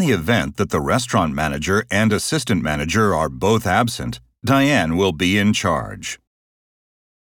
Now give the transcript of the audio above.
the event that the restaurant manager and assistant manager are both absent, Diane will be in charge.